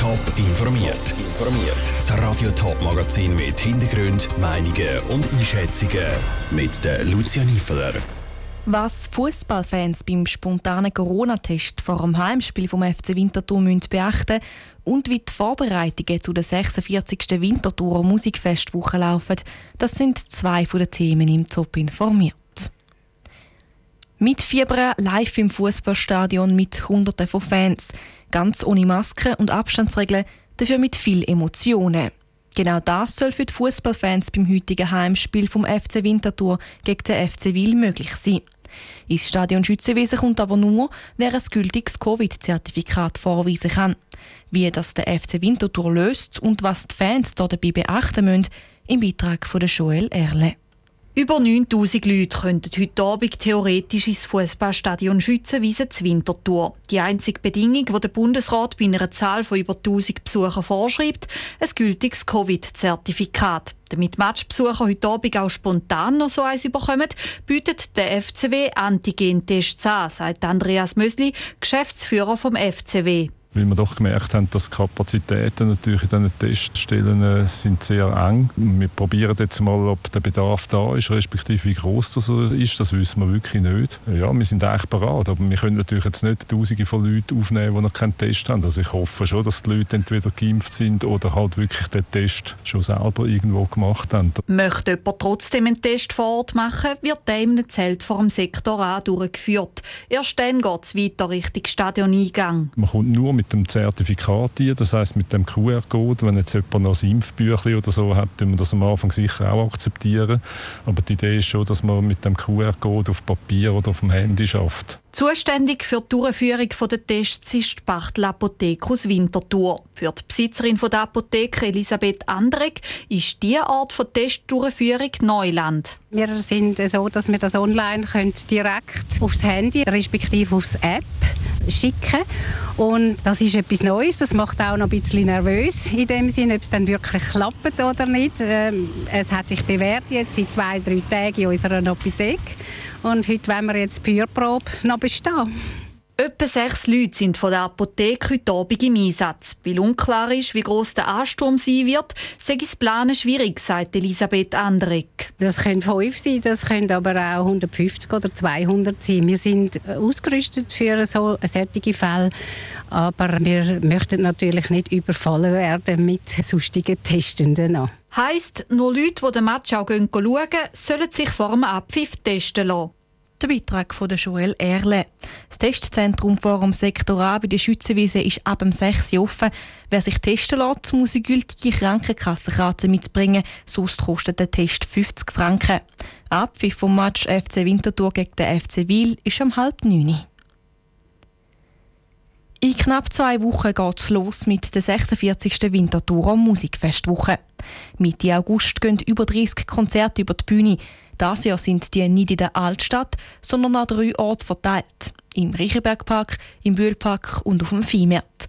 Top informiert. Informiert. Das Radio Top Magazin mit Hintergrund, Meinungen und Einschätzungen mit der Lucia Niefeler. Was Fußballfans beim spontanen Corona-Test vor dem Heimspiel vom FC Winterthur müssen beachten und wie die Vorbereitungen zu der 46. Winterthurer Musikfestwoche laufen, das sind zwei von den Themen im Top informiert. Mit Fieber live im Fußballstadion mit Hunderten von Fans, ganz ohne Maske und Abstandsregeln, dafür mit viel Emotionen. Genau das soll für die Fußballfans beim heutigen Heimspiel vom FC Winterthur gegen den FC Wil möglich sein. Ins Stadion Schützenwiesen kommt aber nur, wer ein gültiges Covid-Zertifikat vorweisen kann. Wie das der FC Winterthur löst und was die Fans dabei beachten müssen, im Beitrag von Joel Erle. Über 9000 Leute könnten heute Abend theoretisch ins Fußballstadion Schützenwiesen zu Winterthur. Die einzige Bedingung, die der Bundesrat bei einer Zahl von über 1000 Besuchern vorschreibt, ein gültiges Covid-Zertifikat. Damit Matchbesucher heute Abend auch spontan noch so eins bekommen, bietet der FCW Antigen-Tests an, sagt Andreas Mösli, Geschäftsführer vom FCW weil wir doch gemerkt haben, dass die Kapazitäten natürlich in diesen Teststellen äh, sind sehr eng. Wir probieren jetzt mal, ob der Bedarf da ist, respektive wie groß das ist. Das wissen wir wirklich nicht. Ja, wir sind eigentlich bereit, aber wir können natürlich jetzt nicht Tausende von Leuten aufnehmen, die noch keinen Test haben. Also ich hoffe schon, dass die Leute entweder geimpft sind oder halt wirklich den Test schon selber irgendwo gemacht haben. Möchte jemand trotzdem einen Test vor Ort machen, wird der in einem Zelt vor dem Sektor A durchgeführt. Erst dann geht es weiter Richtung Stadioneingang. Man kommt nur mit dem Zertifikat ein, das heißt mit dem QR-Code. Wenn jetzt jemand noch ein Impfbüchlein oder so hat, dann wir das am Anfang sicher auch akzeptieren. Aber die Idee ist schon, dass man mit dem QR-Code auf Papier oder auf dem Handy schafft. Zuständig für die Durchführung der Tests ist die Bachtel Apotheke aus Winterthur. Für die Besitzerin der Apotheke Elisabeth Andrek ist diese Art von Testdurchführung Neuland. Wir sind so, dass wir das online direkt aufs Handy respektive aufs App schicken und das ist etwas Neues, das macht auch noch ein bisschen nervös in dem Sinne, ob es dann wirklich klappt oder nicht. Ähm, es hat sich bewährt jetzt seit zwei, drei Tagen in unserer Apotheke und heute wollen wir jetzt die Feuerprobe noch bestehen. Etwa sechs Leute sind von der Apotheke heute Abend im Einsatz. Weil unklar ist, wie groß der Ansturm sein wird, sei es planen schwierig, sagt Elisabeth Andrik. Das können fünf sein, das können aber auch 150 oder 200 sein. Wir sind ausgerüstet für so solche Fälle, aber wir möchten natürlich nicht überfallen werden mit sonstigen Testenden. Heisst, nur Leute, die den Match auch schauen, sollen sich vor dem Abpfiff testen lassen. Der Beitrag von Joel Erle. Das Testzentrum vor dem Sektor A bei der Schützenwiese ist ab dem 6 Uhr offen. Wer sich testen lässt, muss eine gültige Krankenkassenkarte mitbringen, sonst kostet der Test 50 Franken. Abpfiff vom Match FC Winterthur gegen den FC Wil ist um halb neun. In knapp zwei Wochen geht es los mit der 46. Winterthurer Musikfestwoche. Mitte August gehen über 30 Konzerte über die Bühne. Das Jahr sind die nicht in der Altstadt, sondern an drei Orten verteilt. Im Riechenbergpark, im Bühlpark und auf dem Viehmarkt.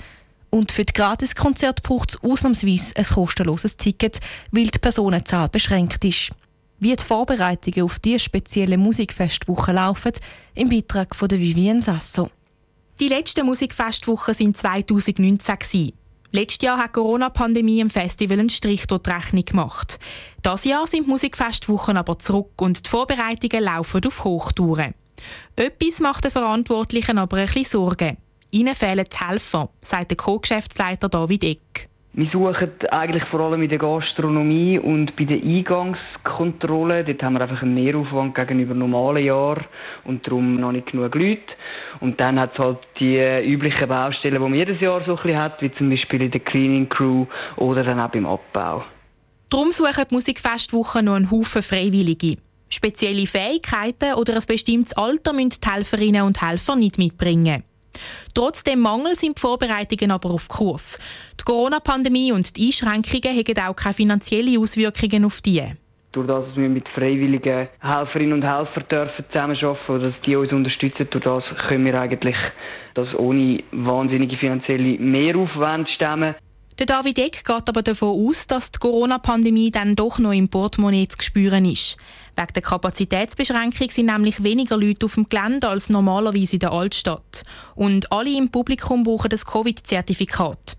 Und für die Gratiskonzerte braucht es ausnahmsweise ein kostenloses Ticket, weil die Personenzahl beschränkt ist. Wie die Vorbereitungen auf diese spezielle Musikfestwoche laufen, im Beitrag von Vivienne Sasso. Die letzten Musikfestwochen waren 2019. Letztes Jahr hat die Corona-Pandemie im Festival einen Strich durch die Rechnung gemacht. Das Jahr sind die Musikfestwochen aber zurück und die Vorbereitungen laufen auf Hochtouren. Etwas macht den Verantwortlichen aber ein bisschen Sorgen. Ihnen fehlen die Helfer, sagt der Co-Geschäftsleiter David Eck. Wir suchen eigentlich vor allem in der Gastronomie und bei der Eingangskontrolle. Dort haben wir einfach einen Mehraufwand gegenüber normalen Jahren und darum noch nicht genug Leute. Und dann hat es halt die üblichen Baustellen, die man jedes Jahr so ein bisschen hat, wie zum Beispiel in der Cleaning Crew oder dann auch beim Abbau. Darum suchen die Musikfestwochen noch einen Haufen Freiwillige. Spezielle Fähigkeiten oder ein bestimmtes Alter müssen die Helferinnen und Helfer nicht mitbringen. Trotz dem Mangel sind die Vorbereitungen aber auf Kurs. Die Corona-Pandemie und die Einschränkungen haben auch keine finanziellen Auswirkungen auf die. Durch das, dass wir mit freiwilligen Helferinnen und Helfern dürfen zusammenarbeiten oder dass die uns unterstützen, durch das können wir eigentlich das ohne wahnsinnige finanzielle Mehraufwand stemmen. Der David Eck geht aber davon aus, dass die Corona-Pandemie dann doch noch im Portemonnaie zu spüren ist. Wegen der Kapazitätsbeschränkung sind nämlich weniger Leute auf dem Gelände als normalerweise in der Altstadt. Und alle im Publikum brauchen das Covid-Zertifikat.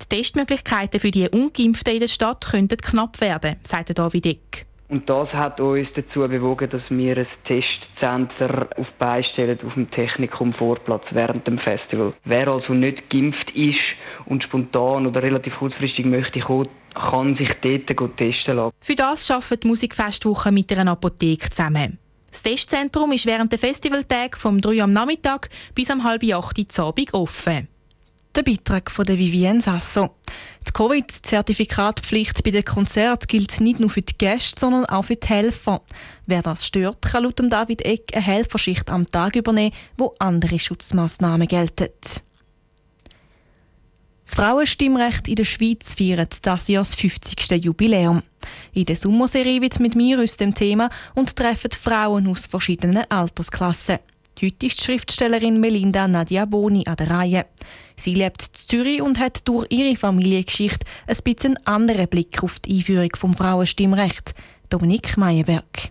Die Testmöglichkeiten für die Ungeimpften in der Stadt könnten knapp werden, sagt David Eck. Und das hat uns dazu bewogen, dass wir ein Testcenter auf beistellen auf dem Technikum Vorplatz während dem Festival. Wer also nicht geimpft ist und spontan oder relativ kurzfristig möchte kommen, kann sich dort testen lassen. Für das arbeitet die Musikfestwoche mit einer Apotheke zusammen. Das Testzentrum ist während der Festivaltag vom 3 am Nachmittag bis am halb 8 Uhr Abend offen. Der Beitrag von der Vivienne Sasso. Die Covid-Zertifikatpflicht bei den Konzerten gilt nicht nur für die Gäste, sondern auch für die Helfer. Wer das stört, kann laut David Eck eine Helferschicht am Tag übernehmen, wo andere Schutzmaßnahmen gelten. Das Frauenstimmrecht in der Schweiz feiert das Jahr das 50. Jubiläum. In der Sommerserie wird mit mir aus dem Thema und treffen Frauen aus verschiedenen Altersklassen. Heute ist die Schriftstellerin Melinda Nadia Boni an der Reihe. Sie lebt in Zürich und hat durch ihre Familiengeschichte ein bisschen anderen Blick auf die Einführung vom Frauenstimmrecht. Dominik Meyerberg.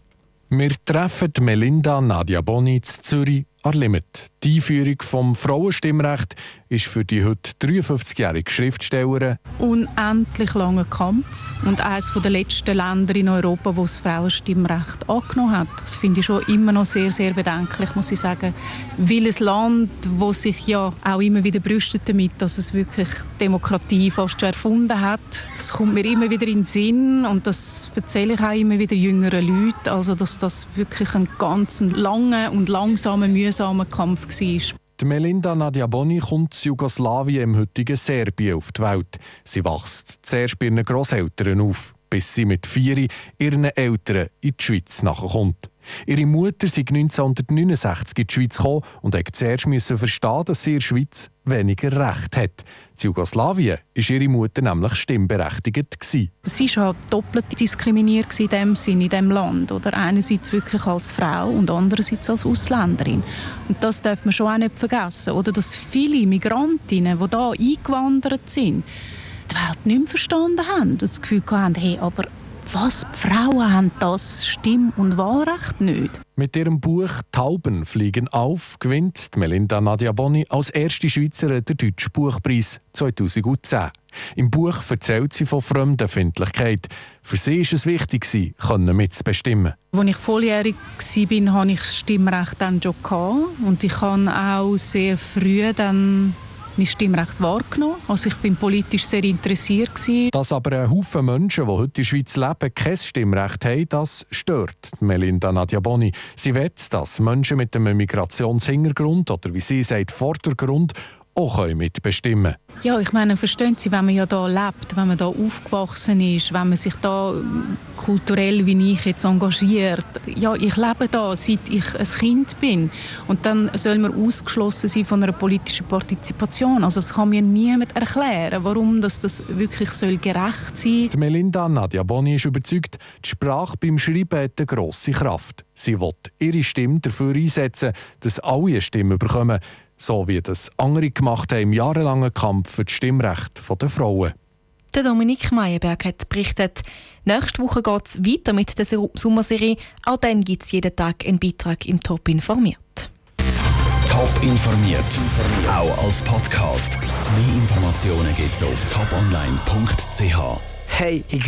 Wir treffen Melinda Nadia Boni in Zürich Limit. Die Einführung vom Frauenstimmrecht ist für die heute 53-jährige Schriftstellerin unendlich langer Kampf und eines der letzten Länder in Europa, wo das Frauenstimmrecht angenommen hat. Das finde ich schon immer noch sehr, sehr bedenklich, muss ich sagen. Weil ein Land, das sich ja auch immer wieder brüstet damit, dass es wirklich Demokratie fast erfunden hat, das kommt mir immer wieder in den Sinn und das erzähle ich auch immer wieder jüngeren Leuten, also dass das wirklich ein ganz langer und langsamer, mühsamer Kampf war. Die Melinda Nadia Boni kommt aus Jugoslawien im heutigen Serbien auf die Welt. Sie wächst zuerst bei ihren Grosseltern auf, bis sie mit vier ihren Eltern in die Schweiz nachkommt. Ihre Mutter sei 1969 in die Schweiz gekommen und musste zuerst verstehen, dass sie in der Schweiz weniger Recht hat. In Jugoslawien war ihre Mutter nämlich stimmberechtigt. Sie war doppelt diskriminiert in dem Sinne in diesem Land. Oder einerseits wirklich als Frau und andererseits als Ausländerin. Und das darf man schon auch nicht vergessen. Oder dass viele Migrantinnen, die hier eingewandert sind, die Welt nicht mehr verstanden haben und das Gefühl hatten, hey, aber was? Die Frauen haben das Stimm- und Wahlrecht nicht. Mit ihrem Buch «Tauben fliegen auf» gewinnt Melinda Nadia Boni als erste Schweizerin den Deutschen Buchpreis 2010. Im Buch erzählt sie von Fremdenfindlichkeit. Für sie war es wichtig, können mitzubestimmen. Als ich volljährig war, hatte ich das Stimmrecht dann schon. Und ich habe auch sehr früh dann mein Stimmrecht wahrgenommen. Also ich bin politisch sehr interessiert. Gewesen. Dass aber ein Haufen Menschen, die heute in der Schweiz leben, kein Stimmrecht haben, das stört Melinda Nadiaboni. Sie will, dass Menschen mit einem Migrationshintergrund oder wie sie sagt, Vordergrund auch mitbestimmen können. Ja, ich meine, verstehen Sie, wenn man ja da lebt, wenn man da aufgewachsen ist, wenn man sich da kulturell wie ich jetzt engagiert. Ja, ich lebe da, seit ich ein Kind bin. Und dann soll man ausgeschlossen sein von einer politischen Partizipation. Also es kann mir niemand erklären, warum das, das wirklich soll gerecht sein soll. Melinda Nadia Boni ist überzeugt, die Sprache beim Schreiben hat eine grosse Kraft. Sie will ihre Stimme dafür einsetzen, dass alle eine Stimme bekommen so wie das andere gemacht haben im jahrelangen Kampf für das Stimmrecht der Frauen. Der Dominik Meyerberg hat berichtet. Nächste Woche geht es weiter mit der Sommerserie. Auch dann gibt es jeden Tag einen Beitrag im Top informiert. Top informiert, auch als Podcast. Mehr Informationen gibt es auf toponline.ch. Hey, ich bin